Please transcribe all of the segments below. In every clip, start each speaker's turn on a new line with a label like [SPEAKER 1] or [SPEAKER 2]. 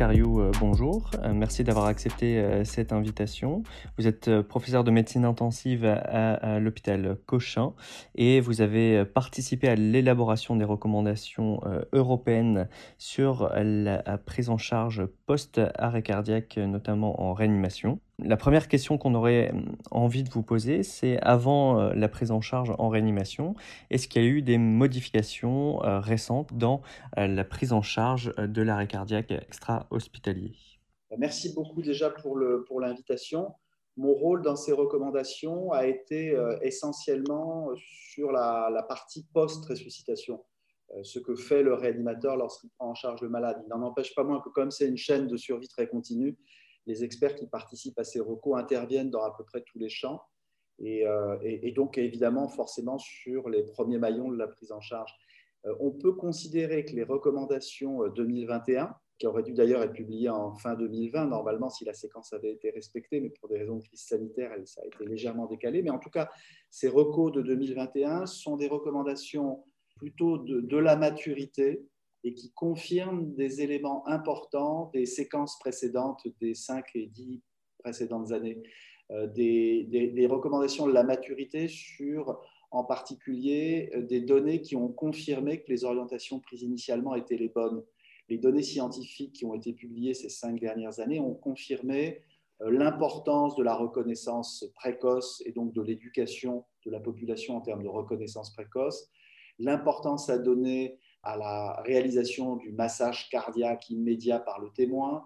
[SPEAKER 1] Cariou, euh, bonjour. Euh, merci d'avoir accepté euh, cette invitation. Vous êtes professeur de médecine intensive à, l'hôpital Cochin et vous avez participé à l'élaboration des recommandations européennes sur la prise en charge post-arrêt cardiaque, notamment en réanimation. La première question qu'on aurait hum, envie de vous poser, c'est avant euh, la prise en charge en réanimation, est-ce qu'il y a eu des modifications euh, récentes dans euh, la prise en charge de l'arrêt cardiaque extra-hospitalier?
[SPEAKER 2] Merci beaucoup déjà pour l'invitation. Mon rôle dans ces recommandations a été essentiellement sur la, la partie post-ressuscitation, ce que fait le réanimateur lorsqu'il prend en charge le malade. Il n'en empêche pas moins que comme c'est une chaîne de survie très continue, les experts qui participent à ces recours interviennent dans à peu près tous les champs euh, et, donc évidemment forcément sur les premiers maillons de la prise en charge. Euh, on peut considérer que les recommandations 2021, euh, qui auraient dû d'ailleurs être publiées en fin 2020, normalement si la séquence avait été respectée, mais pour des raisons de crise sanitaire, ça a été légèrement décalé. Mais en tout cas, ces recos de 2021 sont des recommandations plutôt de la maturité, et qui confirme des éléments importants des séquences précédentes des 5 et 10 précédentes années, euh, des, recommandations de la maturité sur en particulier euh, des données qui ont confirmé que les orientations prises initialement étaient les bonnes. Les données scientifiques qui ont été publiées ces cinq dernières années ont confirmé euh, l'importance de la reconnaissance précoce et donc de l'éducation de la population en termes de reconnaissance précoce, l'importance à donner à la réalisation du massage cardiaque immédiat par le témoin,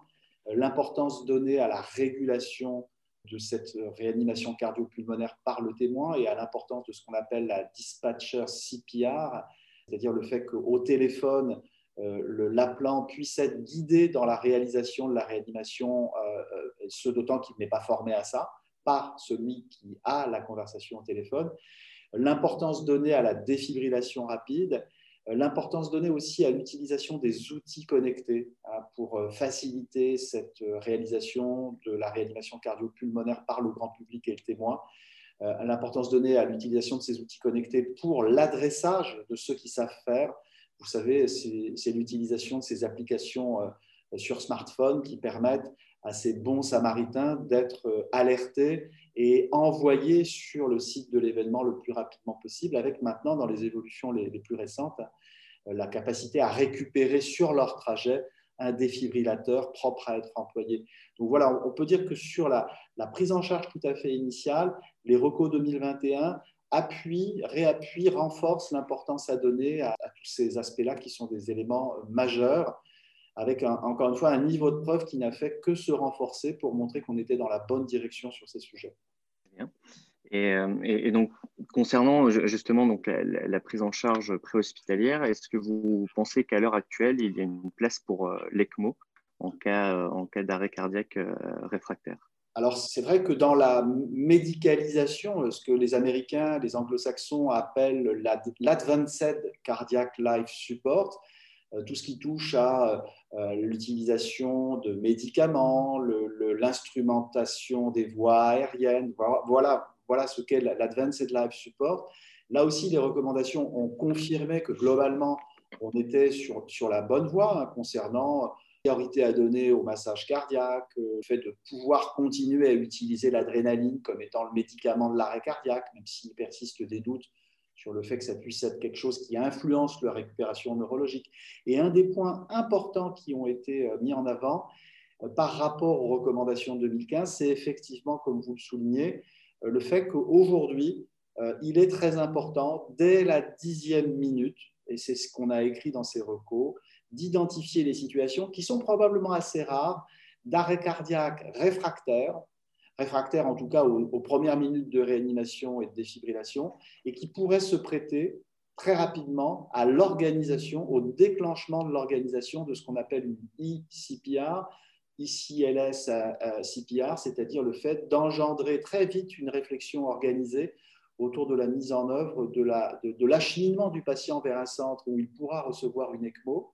[SPEAKER 2] euh, l'importance donnée à la régulation de cette réanimation cardio-pulmonaire par le témoin et à l'importance de ce qu'on appelle la dispatcher CPR, c'est-à-dire le fait qu'au téléphone, euh, l'appelant puisse être guidé dans la réalisation de la réanimation, euh, ce d'autant qu'il n'est pas formé à ça, par celui qui a la conversation au téléphone. L'importance donnée à la défibrillation rapide euh, l'importance donnée aussi à l'utilisation des outils connectés hein, pour euh, faciliter cette euh, réalisation de la réanimation cardio-pulmonaire par le grand public et le témoin. L'importance donnée à l'utilisation de ces outils connectés pour l'adressage de ceux qui savent faire. Vous savez, c'est l'utilisation de ces applications sur smartphone qui permettent à ces bons samaritains d'être alertés et envoyés sur le site de l'événement le plus rapidement possible, avec maintenant, dans les évolutions les, plus récentes, euh, la capacité à récupérer sur leur trajet un défibrillateur propre à être employé. Donc voilà, on peut dire que sur la, prise en charge tout à fait initiale, les recos 2021 appuient, réappuient, renforcent l'importance à donner à, à tous ces aspects-là qui sont des éléments majeurs avec encore une fois un niveau de preuve qui n'a fait que se renforcer pour montrer qu'on était dans la bonne direction sur ces sujets.
[SPEAKER 1] Euh, et, donc, concernant justement donc, la, prise en charge préhospitalière, est-ce que vous pensez qu'à l'heure actuelle, il y a une place pour euh, l'ECMO en cas, euh, en cas d'arrêt cardiaque réfractaire?
[SPEAKER 2] Alors, c'est vrai que dans la médicalisation, ce que les Américains, les Anglo-Saxons appellent l'Advanced Cardiac Life Support, tout ce qui touche à euh, l'utilisation de médicaments, l'instrumentation des voies aériennes. Voilà, voilà ce qu'est l'Advanced Life Support. Là aussi, les recommandations ont confirmé que globalement, on était sur, sur la bonne voie hein, concernant priorité à donner au massage cardiaque, le fait de pouvoir continuer à utiliser l'adrénaline comme étant le médicament de l'arrêt cardiaque, même s'il persiste des doutes sur le fait que ça puisse être quelque chose qui influence la récupération neurologique. Et un des points importants qui ont été euh, mis en avant euh, par rapport aux recommandations de 2015, c'est effectivement, comme vous le soulignez, euh, le fait qu'aujourd'hui, il est très important, dès la dixième minute, et c'est ce qu'on a écrit dans ces recos, d'identifier les situations qui sont probablement assez rares d'arrêt cardiaque réfractaire, réfractaires en tout cas aux, premières minutes de réanimation et de défibrillation, et qui pourraient se prêter très rapidement à l'organisation, au déclenchement de l'organisation de ce qu'on appelle une e-CPR, ICLS CPR, c'est-à-dire le fait d'engendrer très vite une réflexion organisée autour de la mise en œuvre de l'acheminement du patient vers un centre où il pourra recevoir une ECMO,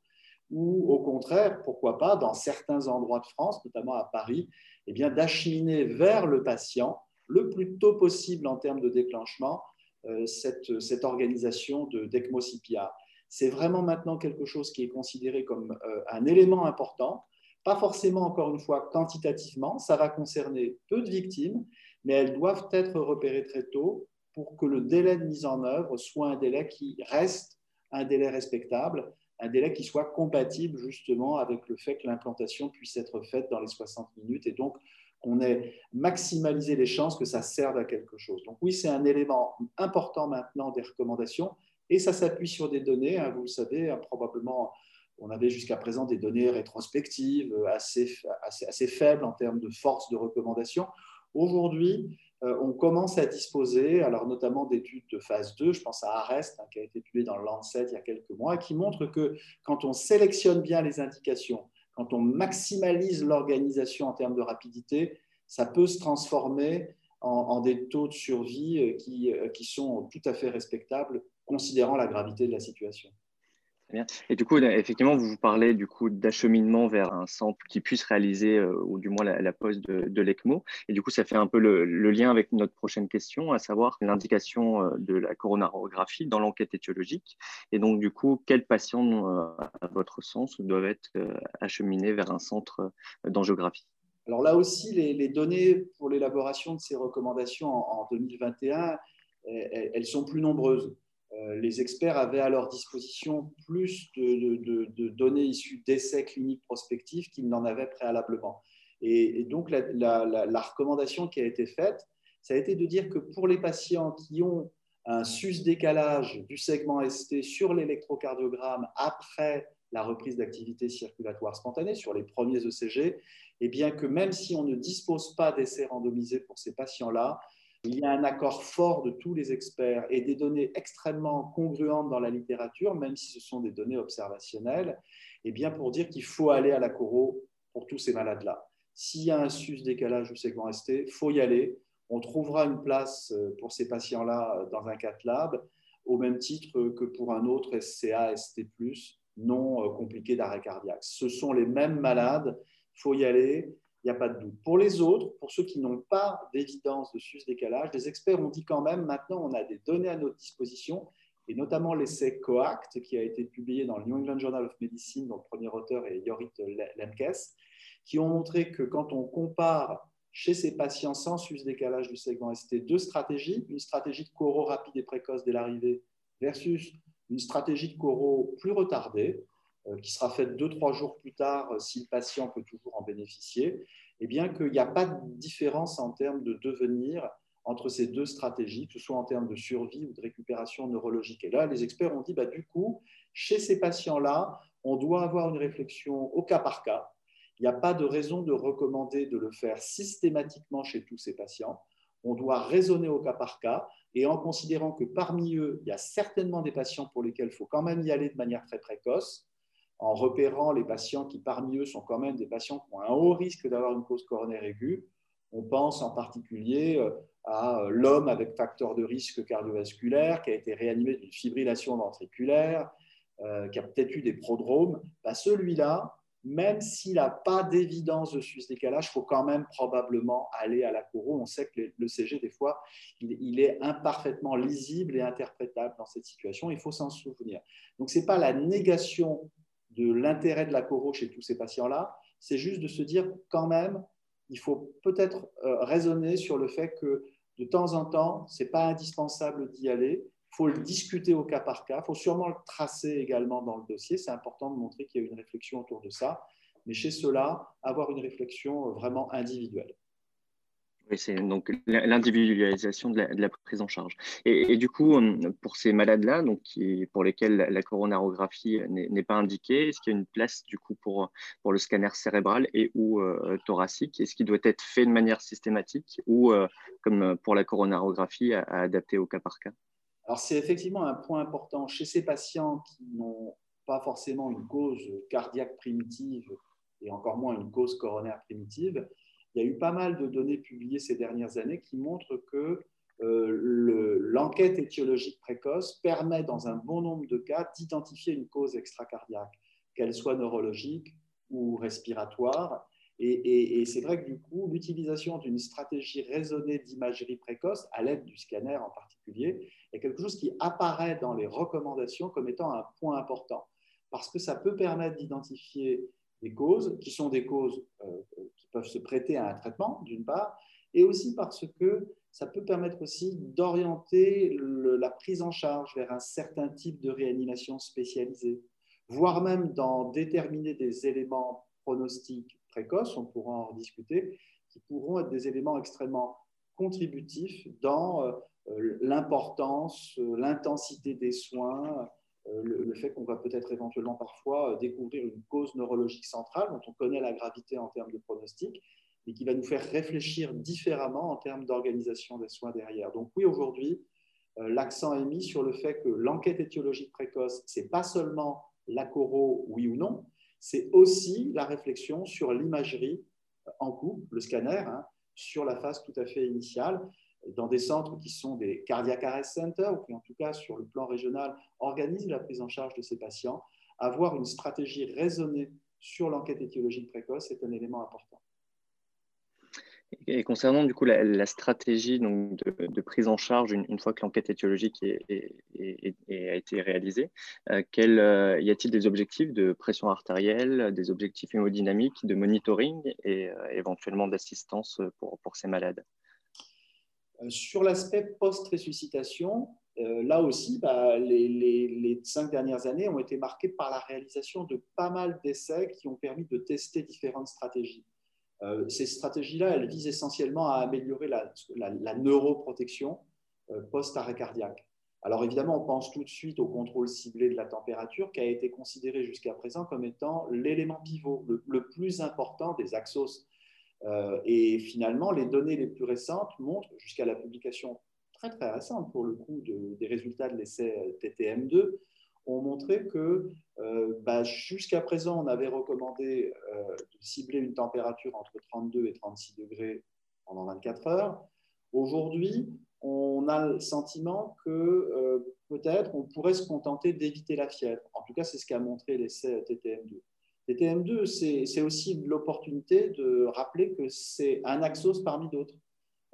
[SPEAKER 2] ou au contraire, pourquoi pas, dans certains endroits de France, notamment à Paris, eh bien, d'acheminer vers le patient le plus tôt possible en termes de déclenchement euh, cette, cette, organisation d'ECMO-CPR. C'est vraiment maintenant quelque chose qui est considéré comme euh, un élément important Pas forcément, encore une fois, quantitativement, ça va concerner peu de victimes, mais elles doivent être repérées très tôt pour que le délai de mise en œuvre soit un délai qui reste un délai respectable, un délai qui soit compatible justement avec le fait que l'implantation puisse être faite dans les 60 minutes et donc qu'on ait maximalisé les chances que ça serve à quelque chose. Donc oui, c'est un élément important maintenant des recommandations et ça s'appuie sur des données, hein, vous le savez, hein, probablement on avait jusqu'à présent des données rétrospectives assez, assez, assez, faibles en termes de force de recommandation. Aujourd'hui, euh, on commence à disposer, alors notamment d'études de phase 2, je pense à Arrest, hein, qui a été publié dans le Lancet il y a quelques mois, qui montre que quand on sélectionne bien les indications, quand on maximalise l'organisation en termes de rapidité, ça peut se transformer en, des taux de survie euh, euh, qui sont tout à fait respectables, considérant la gravité de la situation.
[SPEAKER 3] Et du coup, effectivement, vous parlez du coup d'acheminement vers un centre qui puisse réaliser, euh, ou du moins la, pose de, l'ECMO. Et du coup, ça fait un peu le, lien avec notre prochaine question, à savoir l'indication euh, de la coronarographie dans l'enquête étiologique. Et donc, du coup, quels patients, euh, à votre sens, doivent être acheminés vers un centre d'angiographie?
[SPEAKER 2] Alors là aussi, les, données pour l'élaboration de ces recommandations en, 2021, elles sont plus nombreuses. Euh, les experts avaient à leur disposition plus de, données issues d'essais cliniques prospectifs qu'ils n'en avaient préalablement. Et, donc, la, recommandation qui a été faite, ça a été de dire que pour les patients qui ont un sus-décalage du segment ST sur l'électrocardiogramme après la reprise d'activité circulatoire spontanée, sur les premiers ECG, et eh bien que même si on ne dispose pas d'essais randomisés pour ces patients-là, il y a un accord fort de tous les experts et des données extrêmement congruentes dans la littérature, même si ce sont des données observationnelles, et eh bien pour dire qu'il faut aller à la coro pour tous ces malades-là. S'il y a un sus décalage du segment ST, il faut y aller. On trouvera une place euh, pour ces patients-là dans un cath lab, au même titre que pour un autre SCA, ST, non euh, compliqué d'arrêt cardiaque. Ce sont les mêmes malades, il faut y aller il n'y a pas de doute. Pour les autres, pour ceux qui n'ont pas d'évidence de sus-décalage, les experts ont dit quand même, maintenant on a des données à notre disposition, et notamment l'essai COACT qui a été publié dans le New England Journal of Medicine, dont le premier auteur est Yorit Lemkes, qui ont montré que quand on compare chez ces patients sans sus-décalage du segment ST deux stratégies, une stratégie de coro rapide et précoce dès l'arrivée versus une stratégie de coro plus retardée, qui sera faite deux, trois jours plus tard euh, si le patient peut toujours en bénéficier, eh bien qu'il n'y a pas de différence en termes de devenir entre ces deux stratégies, que ce soit en termes de survie ou de récupération neurologique. Et là, les experts ont dit, bah, du coup, chez ces patients-là, on doit avoir une réflexion au cas par cas. Il n'y a pas de raison de recommander de le faire systématiquement chez tous ces patients. On doit raisonner au cas par cas et en considérant que parmi eux, il y a certainement des patients pour lesquels il faut quand même y aller de manière très précoce en repérant les patients qui, parmi eux, sont quand même des patients qui ont un haut risque d'avoir une cause coronaire aiguë. On pense en particulier euh, à euh, l'homme avec facteur de risque cardiovasculaire qui a été réanimé d'une fibrillation ventriculaire, euh, qui a peut-être eu des prodromes. Bah, celui-là, même s'il n'a pas d'évidence de sus-décalage, il faut quand même probablement aller à la coro. On sait que le CG, des fois, il est imparfaitement lisible et interprétable dans cette situation. Il faut s'en souvenir. Donc, ce n'est pas la négation de l'intérêt de la coro chez tous ces patients-là, c'est juste de se dire quand même, il faut peut-être euh, raisonner sur le fait que de temps en temps, ce n'est pas indispensable d'y aller. Il faut le discuter au cas par cas. Il faut sûrement le tracer également dans le dossier. C'est important de montrer qu'il y a une réflexion autour de ça. Mais chez cela, avoir une réflexion vraiment individuelle.
[SPEAKER 3] Oui, c'est donc l'individualisation de, la prise en charge. Et, du coup, hum, pour ces malades-là, donc pour lesquels la, coronarographie n'est pas indiquée, est-ce qu'il y a une place du coup pour, le scanner cérébral et ou euh, thoracique? Est-ce qu'il doit être fait de manière systématique ou, euh, comme pour la coronarographie, à, adapter au cas par cas?
[SPEAKER 2] Alors, c'est effectivement un point important. Chez ces patients qui n'ont pas forcément une cause cardiaque primitive et encore moins une cause coronaire primitive, il y a eu pas mal de données publiées ces dernières années qui montrent que euh, l'enquête étiologique précoce permet, dans un bon nombre de cas, d'identifier une cause extracardiaque, qu'elle soit neurologique ou respiratoire. Et, c'est vrai que du coup, l'utilisation d'une stratégie raisonnée d'imagerie précoce, à l'aide du scanner en particulier, est quelque chose qui apparaît dans les recommandations comme étant un point important, parce que ça peut permettre d'identifier des causes, qui sont des causes qui peuvent se prêter à un traitement, d'une part, et aussi parce que ça peut permettre aussi d'orienter la prise en charge vers un certain type de réanimation spécialisée, voire même d'en déterminer des éléments pronostiques précoces, on pourra en discuter, qui pourront être des éléments extrêmement contributifs dans euh, l'importance, euh, l'intensité des soins, euh, le fait qu'on va peut-être éventuellement parfois découvrir une cause neurologique centrale dont on connaît la gravité en termes de pronostic, et qui va nous faire réfléchir différemment en termes d'organisation des soins derrière. Donc oui, aujourd'hui, euh, l'accent est mis sur le fait que l'enquête étiologique précoce, c'est pas seulement l'acoro, oui ou non, c'est aussi la réflexion sur l'imagerie en couple, le scanner, hein, sur la phase tout à fait initiale, dans des centres qui sont des cardiac arrest centers, ou qui en tout cas sur le plan régional organisent la prise en charge de ces patients, avoir une stratégie raisonnée sur l'enquête étiologique précoce est un élément important.
[SPEAKER 3] Et concernant du coup la, stratégie donc, de, prise en charge une, fois que l'enquête étiologique est, a été réalisée, euh, euh, y a-t-il des objectifs de pression artérielle, des objectifs hémodynamiques, de monitoring et euh, éventuellement d'assistance pour, pour, ces malades?
[SPEAKER 2] Sur l'aspect post-ressuscitation, là aussi, bah, les, cinq dernières années ont été marquées par la réalisation de pas mal d'essais qui ont permis de tester différentes stratégies. Euh, ces stratégies-là, elles visent essentiellement à améliorer la, neuroprotection euh, post-arrêt cardiaque. Alors évidemment, on pense tout de suite au contrôle ciblé de la température qui a été considéré jusqu'à présent comme étant l'élément pivot, le, plus important des axos. Euh, et finalement, les données les plus récentes montrent, jusqu'à la publication très très récente pour le coup des résultats de l'essai TTM2, ont montré que euh, bah, jusqu'à présent, on avait recommandé euh, de cibler une température entre 32 et 36 degrés pendant 24 heures. Aujourd'hui, on a le sentiment que euh, peut-être on pourrait se contenter d'éviter la fièvre. En tout cas, c'est ce qu'a montré l'essai TTM2. TTM2, c'est aussi l'opportunité de rappeler que c'est un axos parmi d'autres.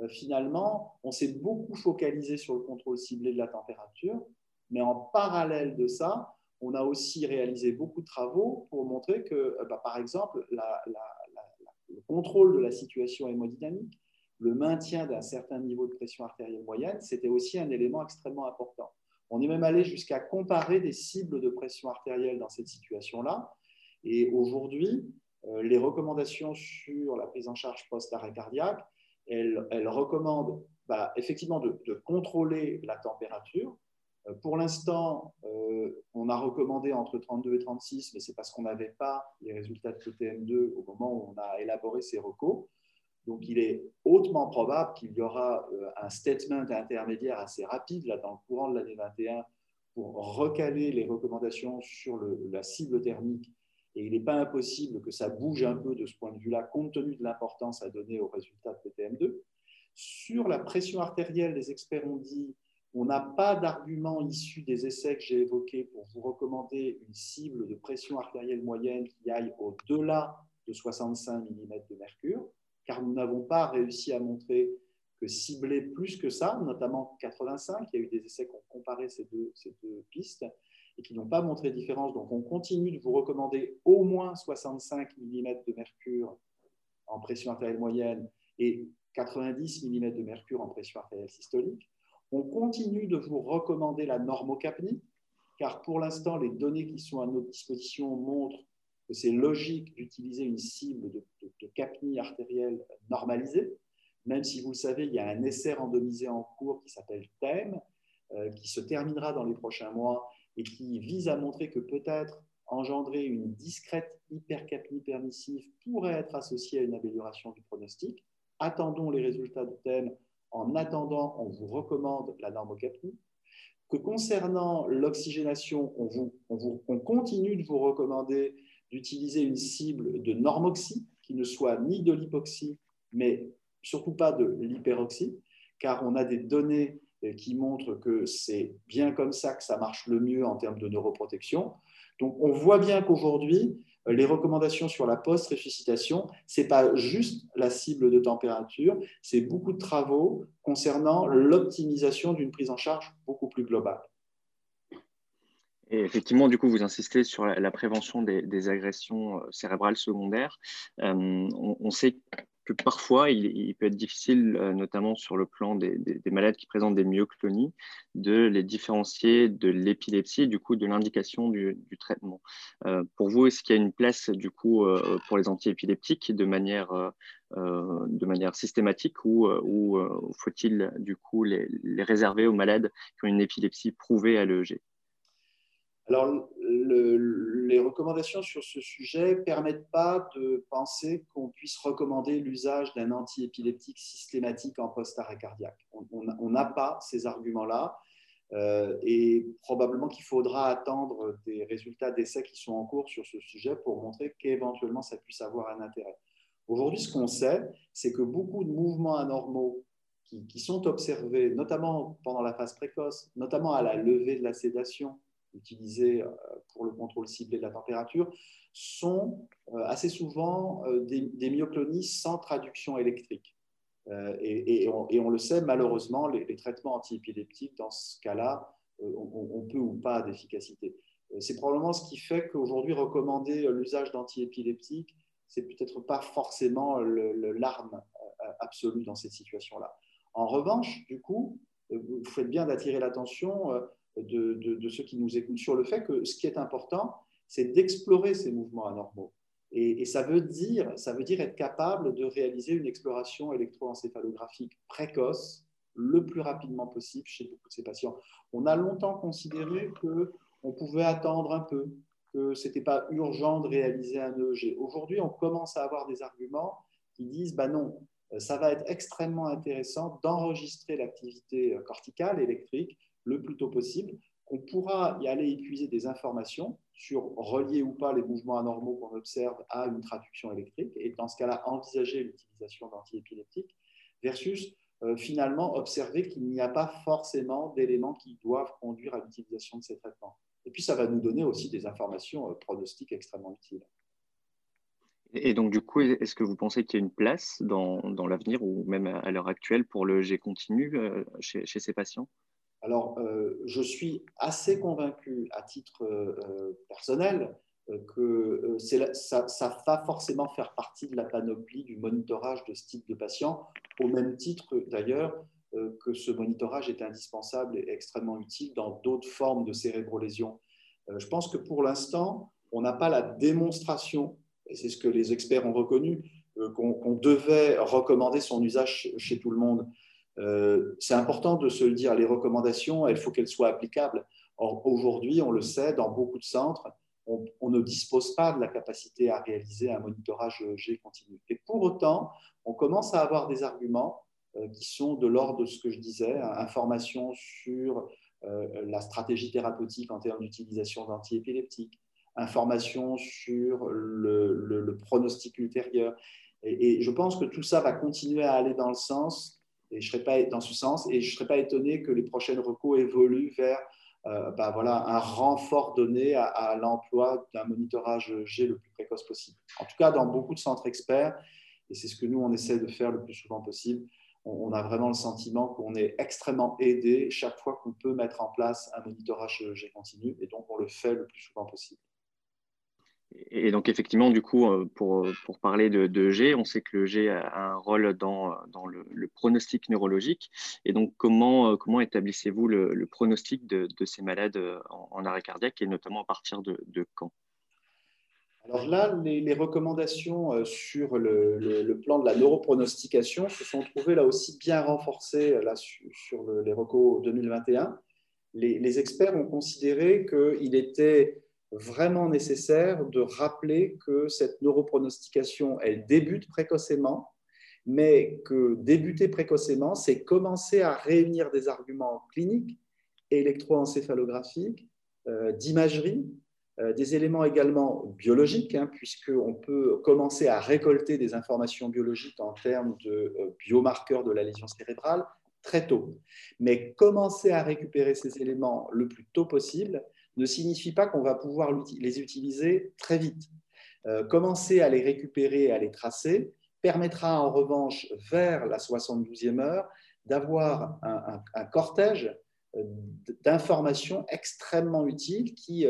[SPEAKER 2] finalement, on s'est beaucoup focalisé sur le contrôle ciblé de la température, mais en parallèle de ça, on a aussi réalisé beaucoup de travaux pour montrer que, euh, bah, par exemple, le contrôle de la situation hémodynamique, le maintien d'un certain niveau de pression artérielle moyenne, c'était aussi un élément extrêmement important. On est même allé jusqu'à comparer des cibles de pression artérielle dans cette situation-là. Et aujourd'hui, euh, les recommandations sur la prise en charge post-arrêt cardiaque, elles, recommandent bah, effectivement de, contrôler la température, euh, pour l'instant, euh, on a recommandé entre 32 et 36, mais c'est parce qu'on n'avait pas les résultats de TM2 au moment où on a élaboré ces recos. Donc, il est hautement probable qu'il y aura un statement intermédiaire assez rapide là, dans le courant de l'année 21 pour recaler les recommandations sur la cible thermique. Et il n'est pas impossible que ça bouge un peu de ce point de vue-là, compte tenu de l'importance à donner aux résultats de TM2. Sur la pression artérielle, les experts ont dit on n'a pas d'argument issu des essais que j'ai évoqués pour vous recommander une cible de pression artérielle moyenne qui aille au-delà de 65 mm de mercure, car nous n'avons pas réussi à montrer que cibler plus que ça, notamment 85, il y a eu des essais qui ont comparé ces deux pistes et qui n'ont pas montré différence. Donc on continue de vous recommander au moins 65 mm de mercure en pression artérielle moyenne et 90 mm de mercure en pression artérielle systolique. On continue de vous recommander la normocapnie, car pour l'instant, les données qui sont à notre disposition montrent que c'est logique d'utiliser une cible de, capnie artérielle normalisée, même si vous le savez, il y a un essai randomisé en cours qui s'appelle TEM, euh, qui se terminera dans les prochains mois et qui vise à montrer que peut-être engendrer une discrète hypercapnie permissive pourrait être associée à une amélioration du pronostic. Attendons les résultats de TEM en attendant, on vous recommande la normocapnie. Que concernant l'oxygénation, on, on, continue de vous recommander d'utiliser une cible de normoxie qui ne soit ni de l'hypoxie, mais surtout pas de l'hyperoxie, car on a des données qui montrent que c'est bien comme ça que ça marche le mieux en termes de neuroprotection. Donc on voit bien qu'aujourd'hui, les recommandations sur la post-ressuscitation, ce n'est pas juste la cible de température, c'est beaucoup de travaux concernant l'optimisation d'une prise en charge beaucoup plus globale.
[SPEAKER 3] Et effectivement, du coup, vous insistez sur la, prévention des, agressions cérébrales secondaires. on, sait que parfois, il, peut être difficile, euh, notamment sur le plan des, malades qui présentent des myoclonies, de les différencier de l'épilepsie et du coup de l'indication du, traitement. Euh, pour vous, est-ce qu'il y a une place du coup euh, pour les antiépileptiques de manière, de manière systématique ou, faut-il du coup les, les, réserver aux malades qui ont une épilepsie prouvée à l'EEG
[SPEAKER 2] alors, les recommandations sur ce sujet ne permettent pas de penser qu'on puisse recommander l'usage d'un antiépileptique systématique en post-arrêt cardiaque. On n'a pas ces arguments-là euh, et probablement qu'il faudra attendre des résultats d'essais qui sont en cours sur ce sujet pour montrer qu'éventuellement ça puisse avoir un intérêt. Aujourd'hui, ce qu'on sait, c'est que beaucoup de mouvements anormaux qui, qui sont observés, notamment pendant la phase précoce, notamment à la levée de la sédation, utilisés euh, pour le contrôle ciblé de la température sont euh, assez souvent euh, des, myoclonies sans traduction électrique. Et, on, le sait, malheureusement, les, traitements antiépileptiques, dans ce cas-là, on, peut ou pas d'efficacité. C'est probablement ce qui fait qu'aujourd'hui, recommander l'usage d'antiépileptiques, c'est peut-être pas forcément l'arme absolue dans cette situation-là. En revanche, du coup, vous faites bien d'attirer l'attention de, ceux qui nous écoutent sur le fait que ce qui est important, c'est d'explorer ces mouvements anormaux. Et, ça, veut dire, ça veut dire être capable de réaliser une exploration électroencéphalographique précoce le plus rapidement possible chez beaucoup de ces patients. On a longtemps considéré qu'on pouvait attendre un peu, que ce n'était pas urgent de réaliser un EEG. Aujourd'hui, on commence à avoir des arguments qui disent bah non, ça va être extrêmement intéressant d'enregistrer l'activité corticale électrique le plus tôt possible, qu'on pourra y aller épuiser des informations sur relier ou pas les mouvements anormaux qu'on observe à une traduction électrique, et dans ce cas-là, envisager l'utilisation d'antiépileptiques, versus euh, finalement observer qu'il n'y a pas forcément d'éléments qui doivent conduire à l'utilisation de ces traitements. Et puis, ça va nous donner aussi des informations euh, pronostiques extrêmement utiles.
[SPEAKER 3] Et donc, du coup, est-ce que vous pensez qu'il y a une place dans, l'avenir ou même à l'heure actuelle pour le G continu euh, chez, chez ces patients?
[SPEAKER 2] Alors, euh, je suis assez convaincu à titre euh, personnel euh, que ça, va forcément faire partie de la panoplie du monitorage de ce type de patient, au même titre d'ailleurs que ce monitorage est indispensable et extrêmement utile dans d'autres formes de cérébrolésions. Je pense que pour l'instant, on n'a pas la démonstration, et c'est ce que les experts ont reconnu, qu'on devait recommander son usage chez tout le monde. Euh, c'est important de se le dire, les recommandations, il faut qu'elles soient applicables. Or, aujourd'hui, on le sait, dans beaucoup de centres, on, ne dispose pas de la capacité à réaliser un monitorage G continu. Et pour autant, on commence à avoir des arguments euh, qui sont de l'ordre de ce que je disais, hein, information sur euh, la stratégie thérapeutique en termes d'utilisation d'antiépileptiques, information sur le, pronostic ultérieur. et, je pense que tout ça va continuer à aller dans le sens et je serais pas dans ce sens, et je ne serais pas étonné que les prochaines recours évoluent vers euh, bah, voilà, un renfort donné à, l'emploi d'un monitorage G le plus précoce possible. En tout cas, dans beaucoup de centres experts, et c'est ce que nous, on essaie de faire le plus souvent possible, on, a vraiment le sentiment qu'on est extrêmement aidé chaque fois qu'on peut mettre en place un monitorage G continu, et donc on le fait le plus souvent possible.
[SPEAKER 3] Et donc, effectivement, du coup, euh, pour, pour parler de, G, on sait que le G a un rôle dans, dans le, pronostic neurologique. Et donc, comment, euh, comment établissez-vous le, pronostic de, ces malades euh, en, arrêt cardiaque et notamment à partir de, quand?
[SPEAKER 2] Alors là, les, recommandations sur le, le, plan de la neuropronostication se sont trouvées là aussi bien renforcées là, sur, les recos 2021. Les, les experts ont considéré qu'il était vraiment nécessaire de rappeler que cette neuropronostication, elle débute précocement, mais que débuter précocement, c'est commencer à réunir des arguments cliniques, électroencéphalographiques, euh, d'imagerie, euh, des éléments également biologiques, hein, puisqu'on peut commencer à récolter des informations biologiques en termes de euh, biomarqueurs de la lésion cérébrale très tôt. Mais commencer à récupérer ces éléments le plus tôt possible, ne signifie pas qu'on va pouvoir les utiliser très vite. Euh, commencer à les récupérer et à les tracer permettra en revanche, vers la 72e heure, d'avoir un, cortège d'informations extrêmement utiles qui,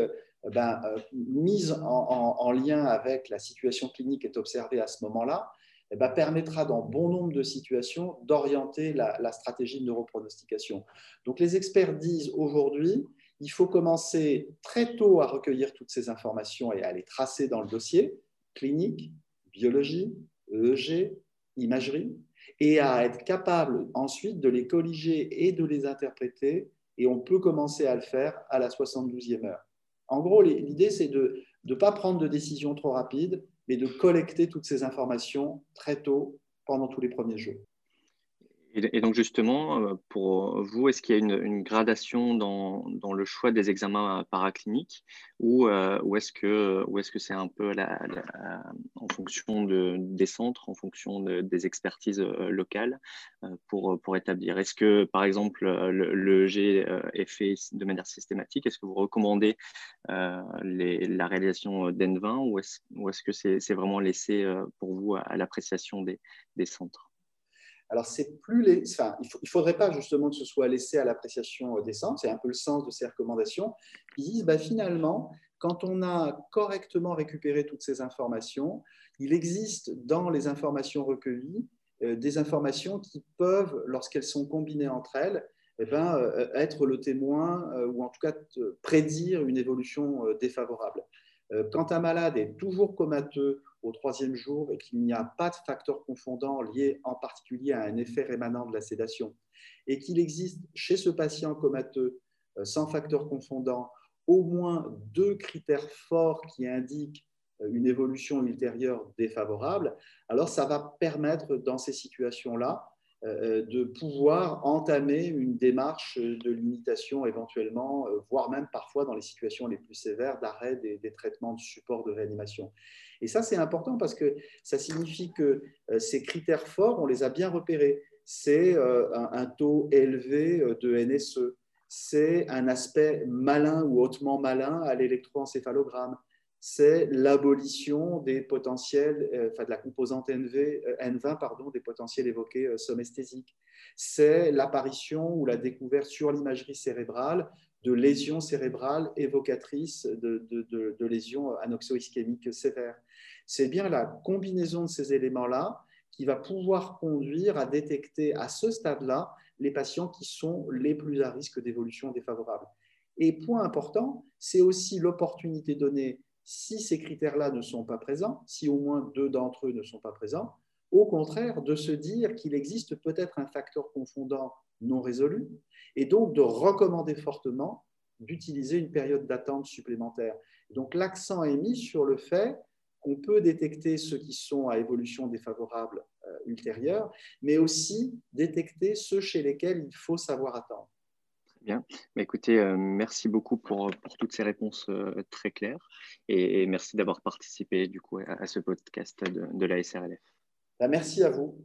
[SPEAKER 2] ben, mises en, lien avec la situation clinique qui est observée à ce moment-là, eh ben, permettra dans bon nombre de situations d'orienter la, la, stratégie de neuropronostication. Donc les experts disent aujourd'hui, il faut commencer très tôt à recueillir toutes ces informations et à les tracer dans le dossier, clinique, biologie, EEG, imagerie, et à être capable ensuite de les colliger et de les interpréter, et on peut commencer à le faire à la 72e heure. En gros, l'idée, c'est de ne pas prendre de décision trop rapide, mais de collecter toutes ces informations très tôt pendant tous les premiers jours.
[SPEAKER 3] Et, donc justement, euh, pour vous, est-ce qu'il y a une, gradation dans, le choix des examens paracliniques ou, euh, est-ce que c'est un peu en fonction des centres, en fonction des expertises euh, locales pour, pour établir? Est-ce que par exemple le, G est fait de manière systématique? Est-ce que vous recommandez la réalisation d'N20 ou est-ce que c'est vraiment laissé pour vous à, l'appréciation des centres?
[SPEAKER 2] Alors, c'est plus les, il ne faudrait pas justement que ce soit laissé à l'appréciation des centres, c'est un peu le sens de ces recommandations. Ils disent bah, finalement, quand on a correctement récupéré toutes ces informations, il existe dans les informations recueillies euh, des informations qui peuvent, lorsqu'elles sont combinées entre elles, eh ben, euh, être le témoin euh, ou en tout cas prédire une évolution défavorable. Quand un malade est toujours comateux au troisième jour et qu'il n'y a pas de facteur confondant lié en particulier à un effet rémanent de la sédation, et qu'il existe chez ce patient comateux euh, sans facteur confondant au moins deux critères forts qui indiquent euh, une évolution ultérieure défavorable, alors ça va permettre dans ces situations-là euh, de pouvoir entamer une démarche de limitation éventuellement, voire même parfois dans les situations les plus sévères d'arrêt des, des, traitements de support de réanimation. Et ça, c'est important parce que ça signifie que euh, ces critères forts, on les a bien repérés. C'est euh, un taux élevé euh, de NSE, c'est un aspect malin ou hautement malin à l'électroencéphalogramme, c'est l'abolition des potentiels, enfin de la composante NV, N20, pardon, des potentiels évoqués somesthésiques. C'est l'apparition ou la découverte sur l'imagerie cérébrale de lésions cérébrales évocatrices de, de, lésions anoxo-ischémiques sévères. C'est bien la combinaison de ces éléments-là qui va pouvoir conduire à détecter à ce stade-là les patients qui sont les plus à risque d'évolution défavorable. Et point important, c'est aussi l'opportunité donnée, si ces critères-là ne sont pas présents, si au moins deux d'entre eux ne sont pas présents, au contraire, de se dire qu'il existe peut-être un facteur confondant non résolu, et donc de recommander fortement d'utiliser une période d'attente supplémentaire. Donc l'accent est mis sur le fait qu'on peut détecter ceux qui sont à évolution défavorable euh, ultérieure, mais aussi détecter ceux chez lesquels il faut savoir attendre.
[SPEAKER 3] Très bien. Écoutez, euh, merci beaucoup pour, pour, toutes ces réponses euh, très claires et, merci d'avoir participé du coup à, ce podcast de, de la SRLF.
[SPEAKER 2] Ben, merci à vous.